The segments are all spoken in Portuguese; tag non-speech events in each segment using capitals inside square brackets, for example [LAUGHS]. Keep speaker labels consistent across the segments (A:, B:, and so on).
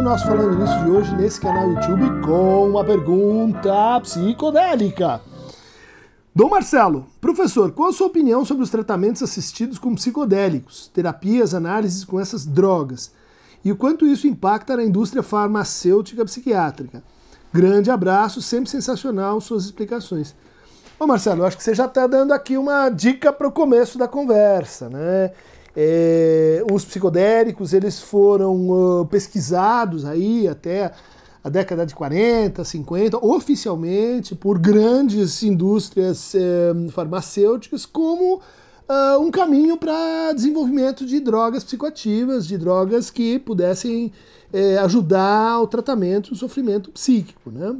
A: o nosso Falando Nisso de hoje nesse canal YouTube com uma pergunta psicodélica. Dom Marcelo, professor, qual a sua opinião sobre os tratamentos assistidos com psicodélicos, terapias, análises com essas drogas? E o quanto isso impacta na indústria farmacêutica psiquiátrica? Grande abraço, sempre sensacional suas explicações. Ô Marcelo, acho que você já está dando aqui uma dica para o começo da conversa, né? É, os psicodélicos eles foram uh, pesquisados aí até a década de 40, 50, oficialmente por grandes indústrias eh, farmacêuticas como uh, um caminho para desenvolvimento de drogas psicoativas, de drogas que pudessem eh, ajudar o tratamento do sofrimento psíquico, né?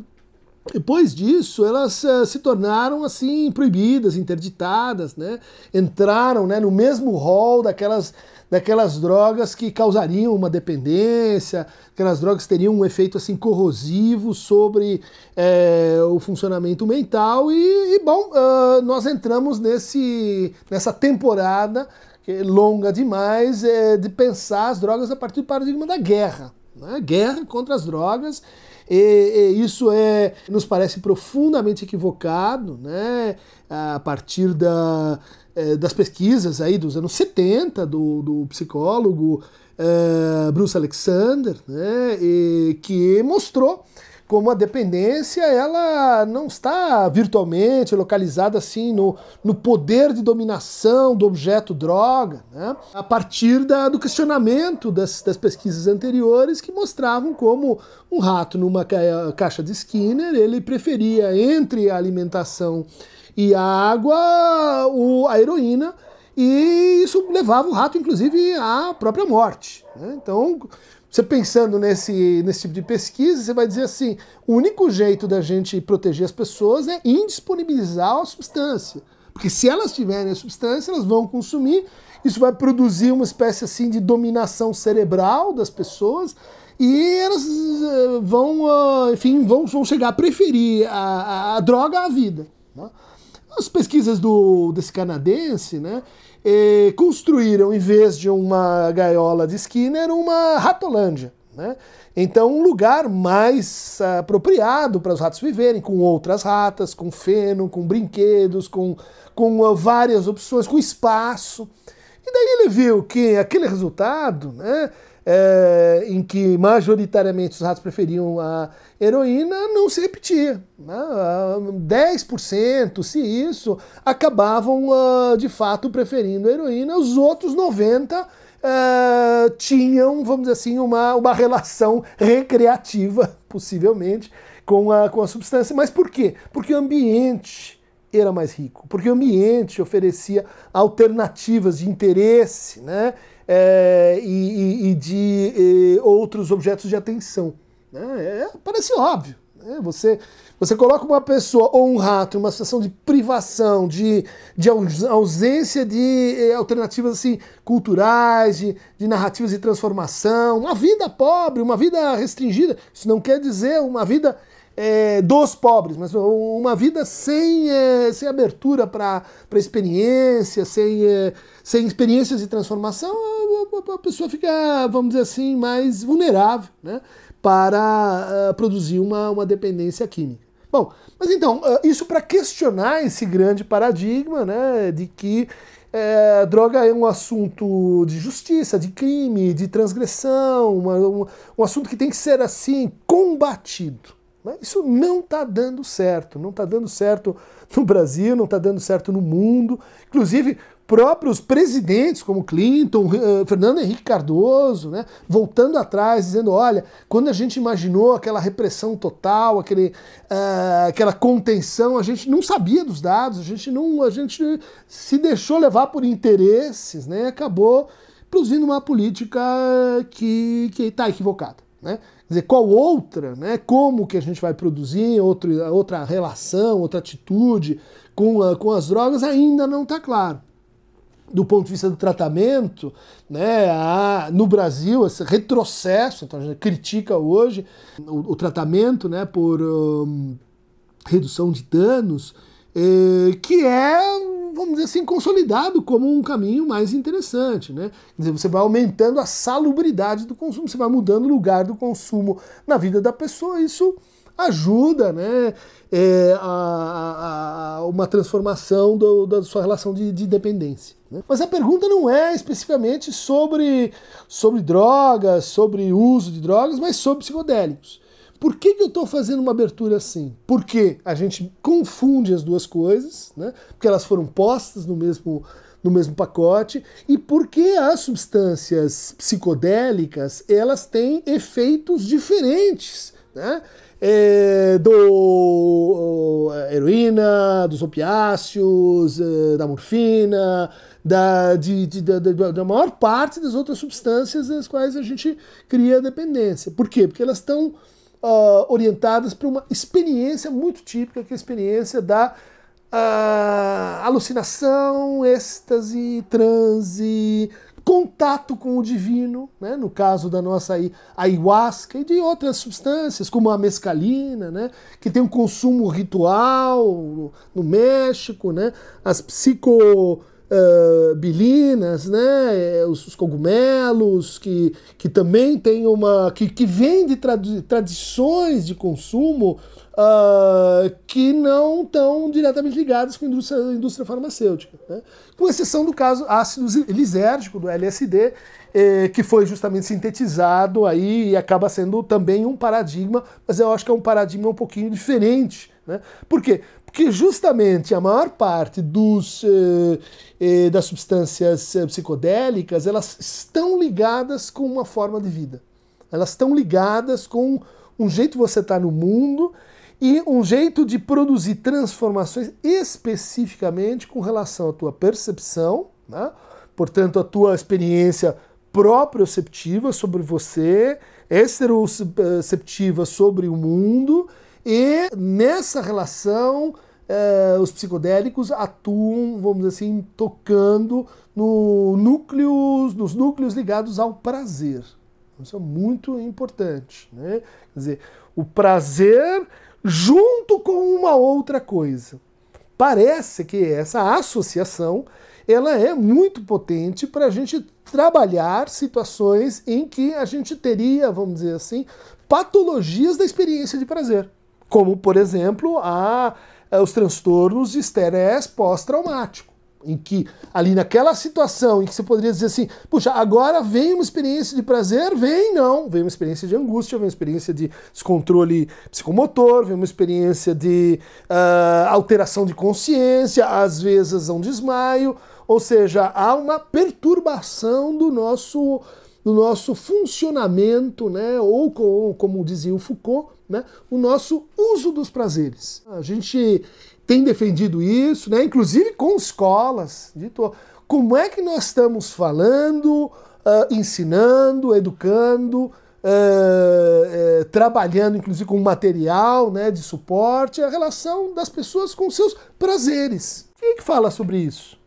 A: Depois disso, elas uh, se tornaram assim proibidas, interditadas, né? Entraram né, no mesmo rol daquelas, daquelas drogas que causariam uma dependência, aquelas drogas que teriam um efeito assim corrosivo sobre é, o funcionamento mental. E, e bom, uh, nós entramos nesse, nessa temporada é longa demais é, de pensar as drogas a partir do paradigma da guerra. Né? Guerra contra as drogas e, e isso é, nos parece profundamente equivocado, né? a partir da, é, das pesquisas aí dos anos 70 do, do psicólogo uh, Bruce Alexander, né? E, que mostrou como a dependência ela não está virtualmente localizada assim no, no poder de dominação do objeto droga, né? a partir da, do questionamento das, das pesquisas anteriores que mostravam como um rato numa caixa de Skinner ele preferia entre a alimentação e a água o, a heroína e isso levava o rato inclusive à própria morte. Né? Então você pensando nesse, nesse tipo de pesquisa, você vai dizer assim: o único jeito da gente proteger as pessoas é indisponibilizar a substância. Porque se elas tiverem a substância, elas vão consumir, isso vai produzir uma espécie assim de dominação cerebral das pessoas e elas eh, vão, ah, enfim, vão, vão chegar a preferir a, a, a droga à vida. Né? As pesquisas do, desse canadense, né, eh, construíram, em vez de uma gaiola de Skinner, uma ratolândia. Né? Então, um lugar mais uh, apropriado para os ratos viverem, com outras ratas, com feno, com brinquedos, com, com uh, várias opções, com espaço. E daí ele viu que aquele resultado, né, é, em que majoritariamente os ratos preferiam a heroína, não se repetia. Né? 10%, se isso, acabavam uh, de fato preferindo a heroína, os outros 90% uh, é, tinham, vamos dizer assim, uma, uma relação recreativa, [LAUGHS] possivelmente, com a, com a substância. Mas por quê? Porque o ambiente era mais rico, porque o ambiente oferecia alternativas de interesse, né? é, e, e, de e outros objetos de atenção. Né? É, parece óbvio. Né? Você, você coloca uma pessoa ou um rato em uma situação de privação, de, de ausência de eh, alternativas assim, culturais, de, de narrativas de transformação, uma vida pobre, uma vida restringida. Isso não quer dizer uma vida é, dos pobres, mas uma vida sem, é, sem abertura para experiência, sem, é, sem experiências de transformação, a, a, pessoa fica, vamos dizer assim, mais vulnerável né, para uh, produzir uma, uma dependência química. Bom, mas então, uh, isso para questionar esse grande paradigma né, de que é, droga é um assunto de justiça, de crime, de transgressão, uma, um, um assunto que tem que ser assim combatido. Isso não está dando certo, não está dando certo no Brasil, não está dando certo no mundo. Inclusive, próprios presidentes como Clinton, uh, Fernando Henrique Cardoso, né, voltando atrás, dizendo: olha, quando a gente imaginou aquela repressão total, aquele, uh, aquela contenção, a gente não sabia dos dados, a gente não, a gente se deixou levar por interesses, né, acabou produzindo uma política que está equivocada. Né? Quer dizer, qual outra, né? como que a gente vai produzir outro, outra relação, outra atitude com, a, com as drogas, ainda não está claro. Do ponto de vista do tratamento, né, no Brasil, esse retrocesso, então a gente critica hoje o, o tratamento né, por um, redução de danos, eh, que é, vamos dizer assim, consolidado como um caminho mais interessante. Né? Quer dizer, você vai aumentando a salubridade do consumo, você vai mudando o lugar do consumo na vida da pessoa, isso ajuda né, é, a, a, uma transformação do, da sua relação de, de dependência. Né? Mas a pergunta não é especificamente sobre, sobre drogas, sobre uso de drogas, mas sobre psicodélicos. Por que, que eu estou fazendo uma abertura assim? Porque a gente confunde as duas coisas, né? porque elas foram postas no mesmo, no mesmo pacote, e porque as substâncias psicodélicas elas têm efeitos diferentes. Né? É, do heroína, dos opiáceos, é, da morfina, da, de, de, da, da, maior parte das outras substâncias das quais a gente cria dependência. Por quê? Porque elas estão uh, orientadas para uma experiência muito típica, que é a experiência da uh, alucinação, êxtase, transe, contato com o divino, né? no caso da nossa ayahuasca e de outras substâncias, como a mescalina, né? que tem um consumo ritual no México, né? as psico uh, bilinas, né, os, os, cogumelos, que, que também tem uma. que, que vem de trad tradições de consumo uh, que não estão diretamente ligadas com a indústria, a indústria farmacêutica. Né? Com exceção do caso ácido lisérgico, do LSD, eh, que foi justamente sintetizado aí e acaba sendo também um paradigma, mas eu acho que é um paradigma um pouquinho diferente. Né? Por quê? Porque justamente a maior parte dos, eh, eh, das substâncias eh, psicodélicas elas estão ligadas com uma forma de vida. Elas estão ligadas com um jeito você estar tá no mundo e um jeito de produzir transformações especificamente com relação à tua percepção, né? portanto, a tua experiência proprioceptiva sobre você, exteroceptiva sobre o mundo e nessa relação, eh, os psicodélicos atuam, vamos dizer assim, tocando no núcleos, nos núcleos ligados ao prazer. Isso é muito importante. Né? Quer dizer, o prazer junto com uma outra coisa. Parece que essa associação ela é muito potente para a gente trabalhar situações em que a gente teria, vamos dizer assim, patologias da experiência de prazer como, por exemplo, a, a os transtornos de estresse pós-traumático em que ali naquela situação em que você poderia dizer assim, puxa, agora vem uma experiência de prazer, vem não, vem uma experiência de angústia, vem uma experiência de descontrole psicomotor, vem uma experiência de uh, alteração de consciência, às vezes um desmaio, ou seja, há uma perturbação do nosso do nosso funcionamento, né, ou como, como dizia o Foucault, né, o nosso uso dos prazeres. A gente tem defendido isso, né, inclusive com escolas. Dito, como é que nós estamos falando, uh, ensinando, educando, uh, uh, trabalhando inclusive com material né, de suporte, a relação das pessoas com seus prazeres. Quem é que fala sobre isso?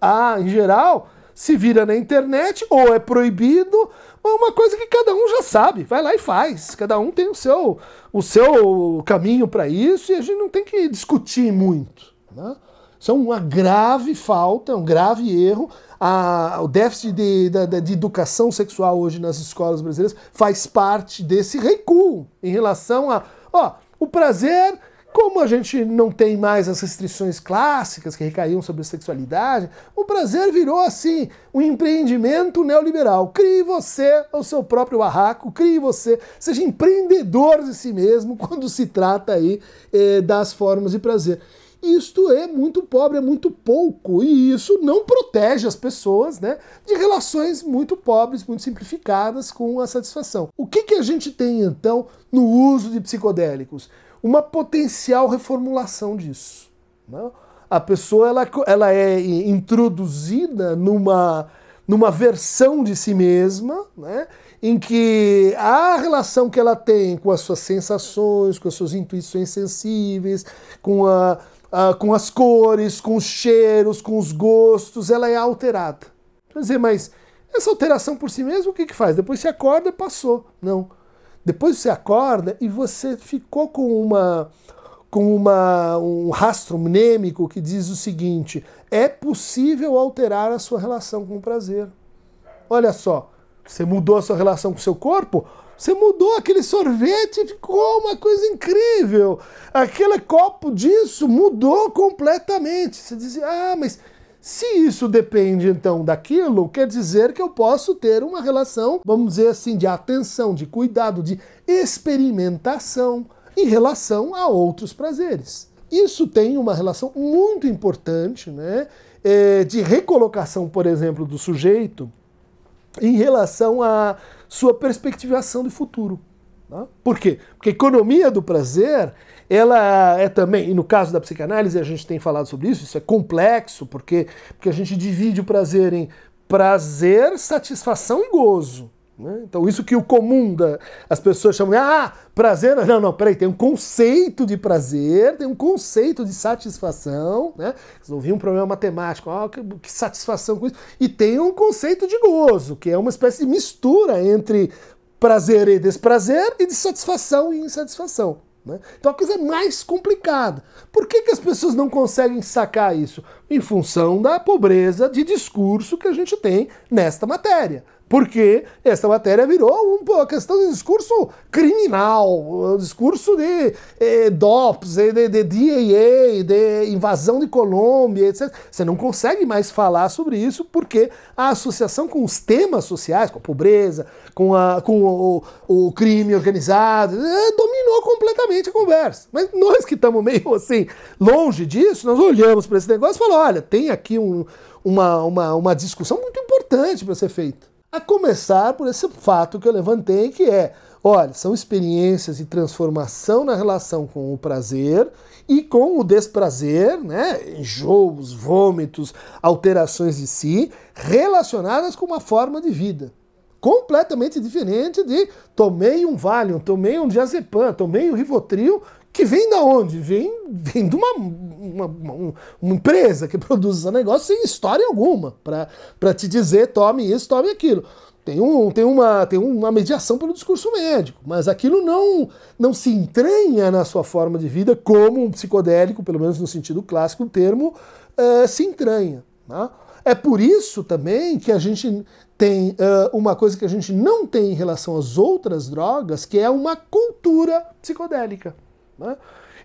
A: Ah, em geral, se vira na internet, ou é proibido, uma coisa que cada um já sabe, vai lá e faz. Cada um tem o seu, o seu caminho para isso e a gente não tem que discutir muito. Né? Isso é uma grave falta, é um grave erro. A, o déficit de, de, de, educação sexual hoje nas escolas brasileiras faz parte desse recuo em relação a. Ó, o prazer como a gente não tem mais as restrições clássicas que recaíam sobre a sexualidade, o prazer virou assim um empreendimento neoliberal. Crie você o seu próprio barraco, crie você, seja empreendedor de si mesmo quando se trata aí eh, das formas de prazer. Isto é muito pobre, é muito pouco, e isso não protege as pessoas né, de relações muito pobres, muito simplificadas com a satisfação. O que, que a gente tem então no uso de psicodélicos? Uma potencial reformulação disso. Né? A pessoa ela, ela é introduzida numa, numa versão de si mesma, né? em que a relação que ela tem com as suas sensações, com as suas intuições sensíveis, com, a, a com as cores, com os cheiros, com os gostos, ela é alterada. Quer dizer, mas essa alteração por si mesma, o que, que faz? Depois se acorda e passou. Não depois você acorda e você ficou com uma com uma, um rastro mnêmico que diz o seguinte: é possível alterar a sua relação com o prazer. Olha só, você mudou a sua relação com o seu corpo, você mudou aquele sorvete e ficou uma coisa incrível. Aquele copo disso mudou completamente. Você dizia, ah, mas se isso depende então daquilo, quer dizer que eu posso ter uma relação, vamos dizer assim, de atenção, de cuidado, de experimentação em relação a outros prazeres. Isso tem uma relação muito importante né, é, de recolocação, por exemplo, do sujeito em relação à sua perspectivação de futuro. Tá? Por quê? Porque a economia do prazer, ela é também, e no caso da psicanálise a gente tem falado sobre isso, isso é complexo, porque, porque a gente divide o prazer em prazer, satisfação e gozo. Né? Então, isso que o comum da, as pessoas chamam de ah, prazer. Não, não, peraí, tem um conceito de prazer, tem um conceito de satisfação. Né? Resolvi um problema matemático, que, que, satisfação com isso. E tem um conceito de gozo, que é uma espécie de mistura entre prazer e desprazer e de satisfação e insatisfação. Né? Então a coisa é mais complicada. Por que, que as pessoas não conseguem sacar isso? Em função da pobreza de discurso que a gente tem nesta matéria porque essa matéria virou uma questão de discurso criminal, um discurso de eh, DOPS, de, de, de DAA, de invasão de Colômbia, etc. Você não consegue mais falar sobre isso porque a associação com os temas sociais, com a pobreza, com, a, com o, o crime organizado, eh, dominou completamente a conversa. Mas nós que estamos meio assim, longe disso, nós olhamos para esse negócio e falamos: olha, tem aqui um, uma, uma, uma discussão muito importante para ser feita. A começar por esse fato que eu levantei, que é, olha, são experiências de transformação na relação com o prazer e com o desprazer, né? Enjoos, vômitos, alterações de si, relacionadas com uma forma de vida. Completamente diferente de tomei um Valium, tomei um diazepam, tomei um Rivotril, que vem da onde? Vem, vem de uma, uma, uma, uma empresa que [LAUGHS] produz esse negócio sem história alguma, para te dizer tome isso, tome aquilo. Tem, um, tem, uma, tem uma mediação pelo discurso médico, mas aquilo não, não se entranha na sua forma de vida como um psicodélico, pelo menos no sentido clássico, o termo uh, se entranha. Tá? É por isso também que a gente tem uh, uma coisa que a gente não tem em relação às outras drogas, que é uma cultura psicodélica. Né?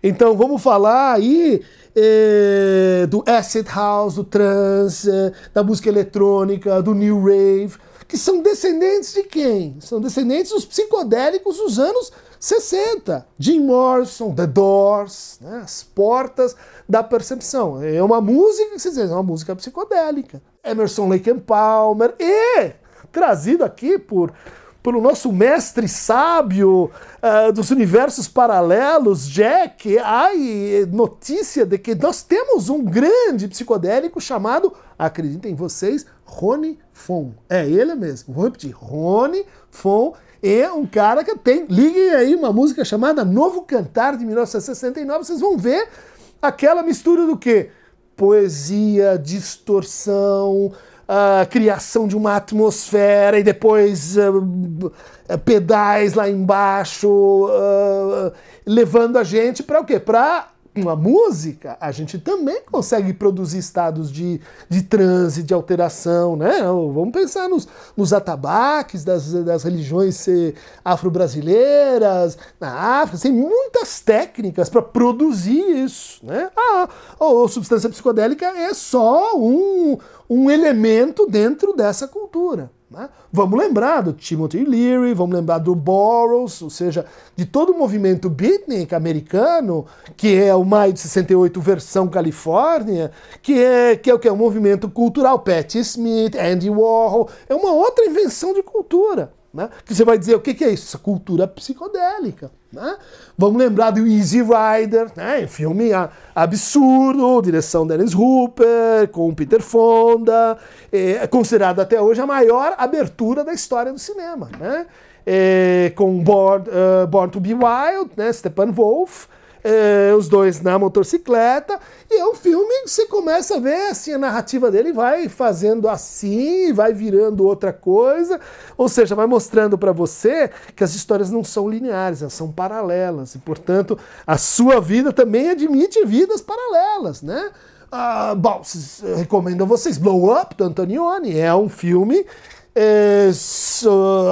A: Então vamos falar aí eh, do acid house, do trance, eh, da música eletrônica, do new rave, que são descendentes de quem? São descendentes dos psicodélicos dos anos 60. Jim Morrison, The Doors, né? as portas da percepção. É uma música que diz, é uma música psicodélica. Emerson Lake and Palmer e trazido aqui por pelo nosso mestre sábio uh, dos universos paralelos, Jack, ai, notícia de que nós temos um grande psicodélico chamado, acreditem vocês, Rony Fon. É ele mesmo, vou repetir, Rony Fon é um cara que tem, liguem aí uma música chamada Novo Cantar de 1969, vocês vão ver aquela mistura do que? Poesia, distorção, criação de uma atmosfera e depois uh, pedais lá embaixo, uh, levando a gente para o quê? Para uma música, a gente também consegue produzir estados de, de transe, de alteração, né? Vamos pensar nos, nos atabaques das, das religiões afro-brasileiras, na África, tem muitas técnicas para produzir isso, né? Ah, a substância psicodélica é só um, um elemento dentro dessa cultura. Né? Vamos lembrar do Timothy Leary, vamos lembrar do Burroughs, ou seja, de todo o movimento beatnik americano, que é o Maio de 68 versão Califórnia, que é, que é o que é um movimento cultural, Patti Smith, Andy Warhol, é uma outra invenção de cultura. Né? Que você vai dizer o que, é isso? Essa cultura psicodélica. Né? Vamos lembrar do Easy Rider, né? filme absurdo, direção Dennis Hooper, com Peter Fonda, é considerado até hoje a maior abertura da história do cinema. Né? É, com Born, uh, Born to Be Wild, né? Steppenwolf, é, os dois na motocicleta, e é um filme que você começa a ver assim, a narrativa dele vai fazendo assim, vai virando outra coisa, ou seja, vai mostrando para você que as histórias não são lineares, elas são paralelas, e portanto a sua vida também admite vidas paralelas, né? Ah, bom, recomendo a vocês Blow Up, do Antonioni, é um filme é,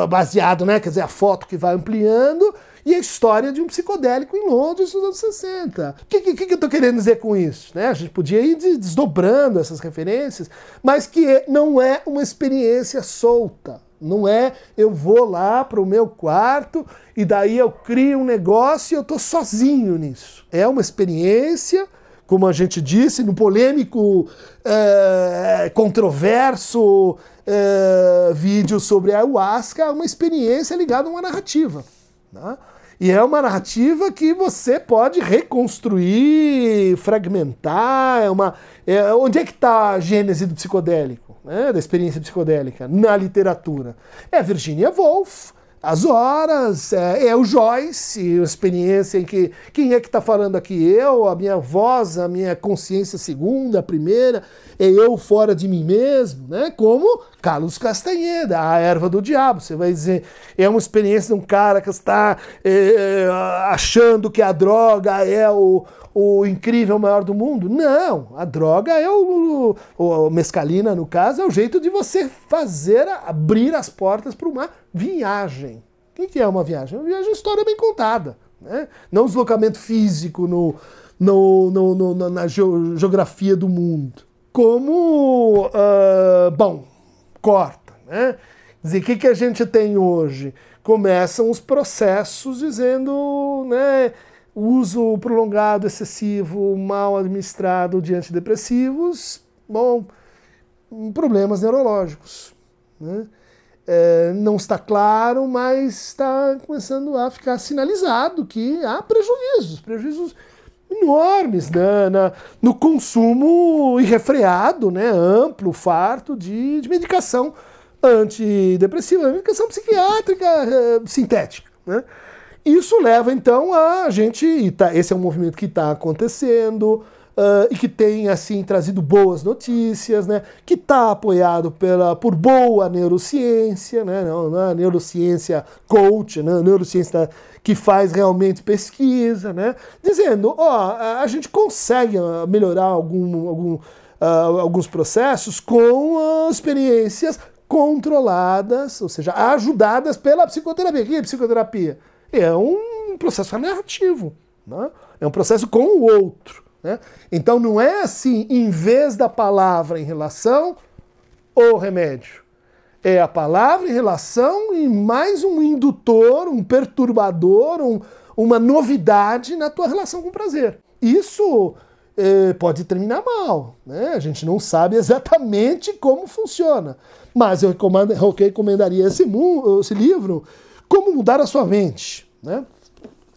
A: baseado, né, quer dizer, a foto que vai ampliando, e a história de um psicodélico em Londres nos anos 60. O que, que, que eu estou querendo dizer com isso? Né? A gente podia ir desdobrando essas referências, mas que não é uma experiência solta. Não é eu vou lá para o meu quarto e daí eu crio um negócio e eu estou sozinho nisso. É uma experiência, como a gente disse, no polêmico, é, controverso é, vídeo sobre a ayahuasca, uma experiência ligada a uma narrativa. Né? E é uma narrativa que você pode reconstruir, fragmentar. É uma, é, onde é que está a gênese do psicodélico, né, da experiência psicodélica na literatura? É Virginia Woolf, as horas, é, é, o Joyce, experiência em que quem é que está falando aqui? Eu, a minha voz, a minha consciência segunda, a primeira, é eu fora de mim mesmo, né? Como Carlos Castanheda, a erva do diabo. Você vai dizer, é uma experiência de um cara que está é, achando que a droga é o, o incrível maior do mundo? Não, a droga é o, o, o mescalina, no caso, é o jeito de você fazer, abrir as portas para uma viagem. O que é uma viagem? Uma viagem é uma história bem contada. Né? Não deslocamento físico no, no, no, no na geografia do mundo. Como, uh, bom, corta. Né? Dizer, o que, que a gente tem hoje? Começam os processos dizendo, né, uso prolongado, excessivo, mal administrado de antidepressivos, bom, problemas neurológicos. Né? É, não está claro, mas está começando a ficar sinalizado que há prejuízos, prejuízos enormes né, na, no consumo irrefreado, né, amplo, farto de, de medicação antidepressiva, medicação psiquiátrica é, sintética. Né? Isso leva então a gente, tá, esse é um movimento que está acontecendo uh, e que tem assim trazido boas notícias, né? Que está apoiado pela, por boa neurociência, né? Não, não é neurociência coach, né? neurociência que faz realmente pesquisa, né? Dizendo, ó, a gente consegue melhorar algum, algum, uh, alguns processos com uh, experiências controladas, ou seja, ajudadas pela psicoterapia. O que é psicoterapia? É um processo narrativo. Né? É um processo com o outro. Né? Então não é assim, em vez da palavra em relação, o remédio. É a palavra em relação e mais um indutor, um perturbador, um, uma novidade na tua relação com o prazer. Isso eh, pode terminar mal, né? A gente não sabe exatamente como funciona. Mas eu, eu recomendaria esse, esse livro como mudar a sua mente? Né?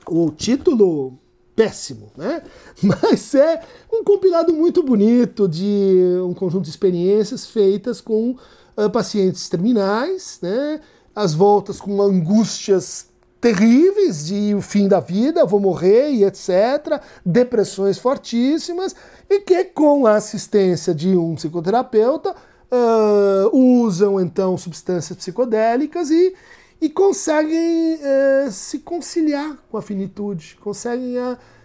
A: O título péssimo, né? [LAUGHS] Mas é um compilado muito bonito de um conjunto de experiências feitas com uh, pacientes terminais, né? As voltas com angústias terríveis de o fim da vida, vou morrer e etc, depressões fortíssimas e que com a assistência de um psicoterapeuta uh, usam então substâncias psicodélicas e e conseguem é, se conciliar com a finitude, conseguem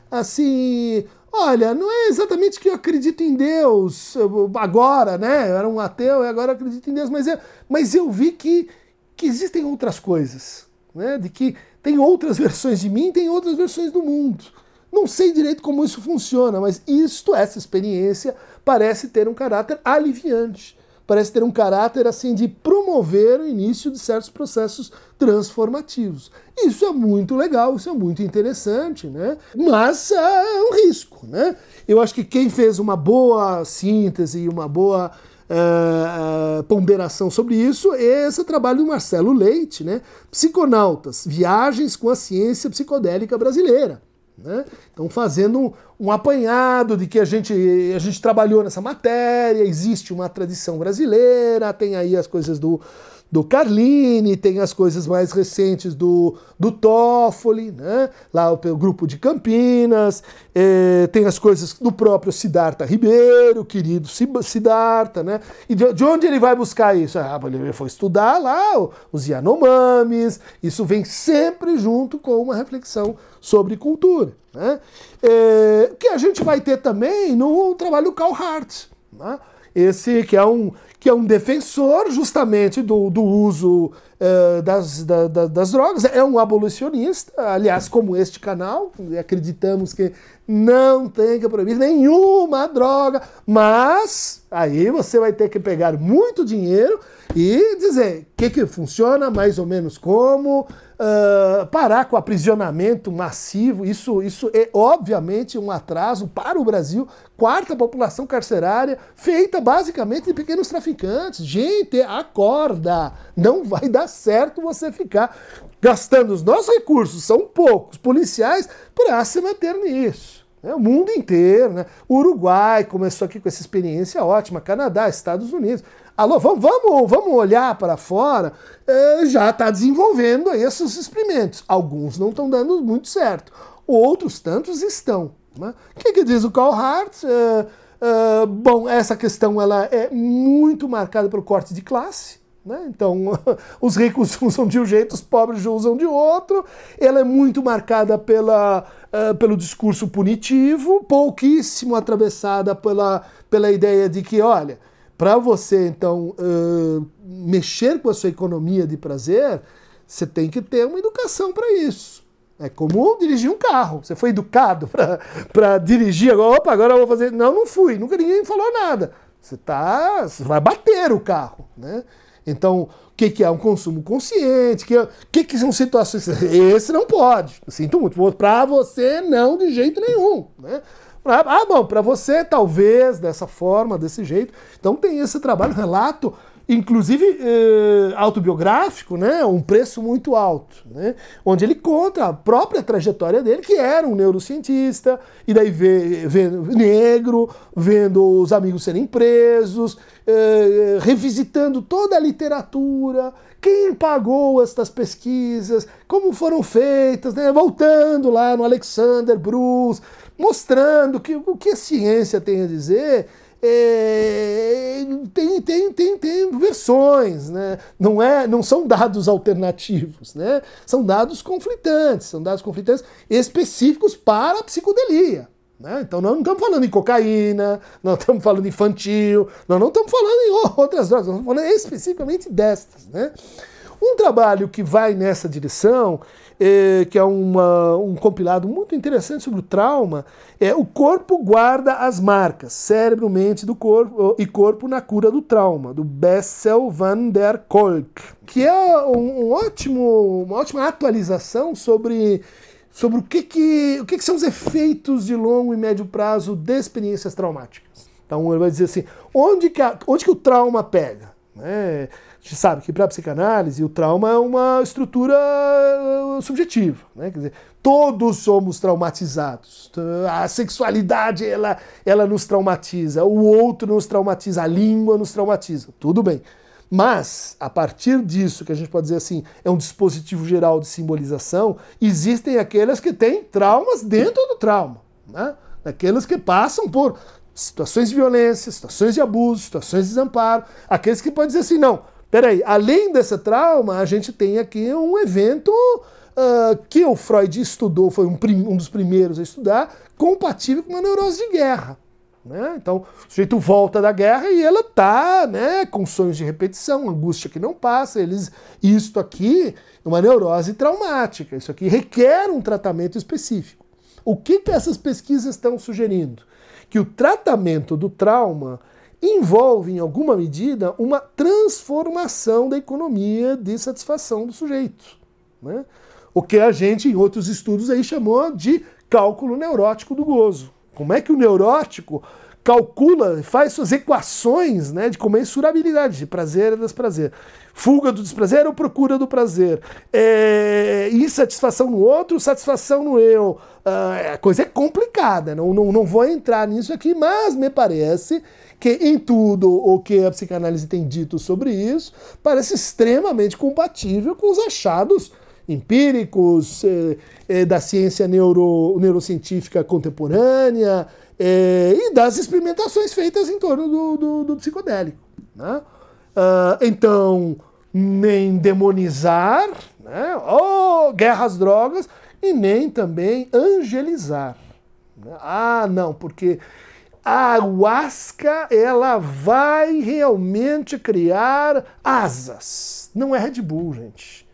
A: assim, olha, não é exatamente que eu acredito em Deus agora, né? Eu era um ateu e agora acredito em Deus, mas eu, mas eu vi que, que existem outras coisas, né? De que tem outras [LAUGHS] versões de mim, tem outras versões do mundo. Não sei direito como isso funciona, mas isto, essa experiência, parece ter um caráter aliviante parece ter um caráter assim de promover o início de certos processos transformativos. Isso é muito legal, isso é muito interessante, né? Mas é um risco, né? Eu acho que quem fez uma boa síntese e uma boa uh, ponderação sobre isso é esse trabalho do Marcelo Leite, né? Psiconautas, viagens com a ciência psicodélica brasileira. Né? Estão fazendo um apanhado de que a gente, a gente trabalhou nessa matéria, existe uma tradição brasileira, tem aí as coisas do, do Carlini, tem as coisas mais recentes do, do Toffoli, né? lá o, grupo de Campinas, é, tem as coisas do próprio Siddhartha Ribeiro, querido Siddhartha, né? E de, de, onde ele vai buscar isso? Ah, ele foi estudar lá os Yanomamis, isso vem sempre junto com uma reflexão sobre cultura. Né? É, que a gente vai ter também no trabalho do Karl Hart, né? esse que é um, que é um defensor justamente do, do uso uh, das, da, da, das drogas, é um abolicionista, aliás, como este canal, acreditamos que não tem que proibir nenhuma droga, mas aí você vai ter que pegar muito dinheiro e dizer o que, que funciona, mais ou menos como, uh, parar com o aprisionamento massivo. Isso, isso é obviamente um atraso para o Brasil. Quarta população carcerária, feita basicamente de pequenos traficantes. Gente, acorda! Não vai dar certo você ficar gastando os nossos recursos, são poucos, policiais, para se manter nisso. É, o mundo inteiro, né? O Uruguai começou aqui com essa experiência ótima, Canadá, Estados Unidos. Alô, vamos, vamos, vamos olhar para fora, é, já está desenvolvendo esses experimentos. Alguns não estão dando muito certo, outros tantos estão. Né? O que, que, diz o Carl Hart? É, é, bom, essa questão ela é muito marcada pelo corte de classe. Né? Então, [LAUGHS] os ricos [LAUGHS] usam de um jeito, os pobres usam de outro. Ela é muito marcada pela, uh, pelo discurso punitivo, pouquíssimo atravessada pela, pela ideia de que, olha, para você, então, uh, mexer com a sua economia de prazer, você tem que ter uma educação para isso. É como dirigir um carro. Você foi educado [LAUGHS] para dirigir, agora, opa, agora eu vou fazer. Não, não fui, nunca ninguém falou nada. Você, tá, vai bater o carro. Né? Então, o que, que é um consumo consciente? O que, que, que são situações. [LAUGHS] Esse não pode. sinto muito. Para você, não, de jeito nenhum. Né? Ah, bom, para você talvez dessa forma, desse jeito. Então tem esse trabalho, relato, inclusive eh, autobiográfico, né? Um preço muito alto, né? Onde ele conta a própria trajetória dele, que era um neurocientista, e daí vê, vê negro, vendo os amigos serem presos, eh, revisitando toda a literatura, quem pagou estas pesquisas, como foram feitas, né? voltando lá no Alexander Bruce, mostrando que o que a ciência tem a dizer é, tem, tem, tem, tem versões, né? não, é, não são dados alternativos, né? são dados conflitantes, são dados conflitantes específicos para a psicodelia. Né? Então nós não estamos falando em cocaína, não estamos falando infantil, nós não estamos falando em outras drogas, nós estamos falando especificamente destas. Né? Um trabalho que vai nessa direção é, que é uma, um compilado muito interessante sobre o trauma, é O Corpo Guarda as Marcas, Cérebro, Mente do corpo e Corpo na Cura do Trauma, do Bessel van der Kolk, que é um, um ótimo, uma ótima atualização sobre sobre o que, que, o que, que são os efeitos de longo e médio prazo de experiências traumáticas. Então ele vai dizer assim, onde que, a, onde que o trauma pega? Né? A gente sabe que para a psicanálise o trauma é uma estrutura uh, subjetiva. Né? Quer dizer, todos somos traumatizados. A sexualidade ela, ela nos traumatiza, o outro nos traumatiza, a língua nos traumatiza. Tudo bem. Mas, a partir disso, que a gente pode dizer assim, é um dispositivo geral de simbolização, existem aqueles que têm traumas dentro do trauma. Né? Que passam por situações de violência, situações de abuso, situações de desamparo, aqueles que podem dizer assim, não, Peraí, além desse trauma, a gente tem aqui um evento uh, que o Freud estudou, foi um, um, dos primeiros a estudar, compatível com uma neurose de guerra. Né? Então, o sujeito volta da guerra e ela tá né, com sonhos de repetição, angústia que não passa. Eles, isto aqui é uma neurose traumática, isso aqui requer um tratamento específico. O que, que essas pesquisas estão sugerindo? Que o tratamento do trauma envolve, em alguma medida, uma transformação da economia de satisfação do sujeito. Né? O que a gente, em outros estudos, aí chamou de cálculo neurótico do gozo. Como é que o neurótico calcula, faz suas equações né, de comensurabilidade de prazer e desprazer. Fuga do desprazer ou procura do prazer. É, insatisfação no outro, satisfação no eu. Uh, a coisa é complicada, não, não, não vou entrar nisso aqui, mas me parece que em tudo o que a psicanálise tem dito sobre isso parece extremamente compatível com os achados empíricos eh, eh, da ciência neuro, neurocientífica contemporânea eh, e das experimentações feitas em torno do, do, do psicodélico. Né? Uh, então, nem demonizar, né? oh, guerra às drogas, e nem também angelizar. Né? Ah, não, porque a ayahuasca ela vai realmente criar asas. Não é Red Bull, gente.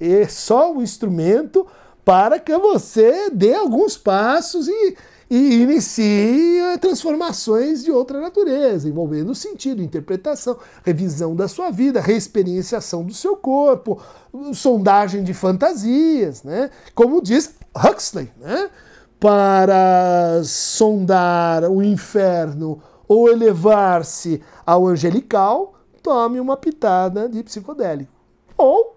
A: É só um instrumento para que você dê alguns passos e, e inicie transformações de outra natureza, envolvendo sentido, interpretação, revisão da sua vida, reexperienciação do seu corpo, sondagem de fantasias, né? Como diz Huxley, né? para sondar o inferno ou elevar-se ao angelical, tome uma pitada de psicodélico. Ou,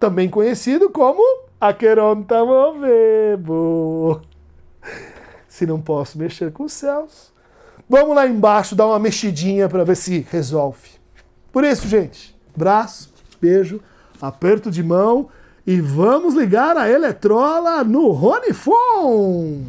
A: também conhecido como Aqueronta Movebo. Se não posso mexer com os céus, vamos lá embaixo dar uma mexidinha para ver se resolve. Por isso, gente, braço, beijo, aperto de mão e vamos ligar a eletrola no Ronifon!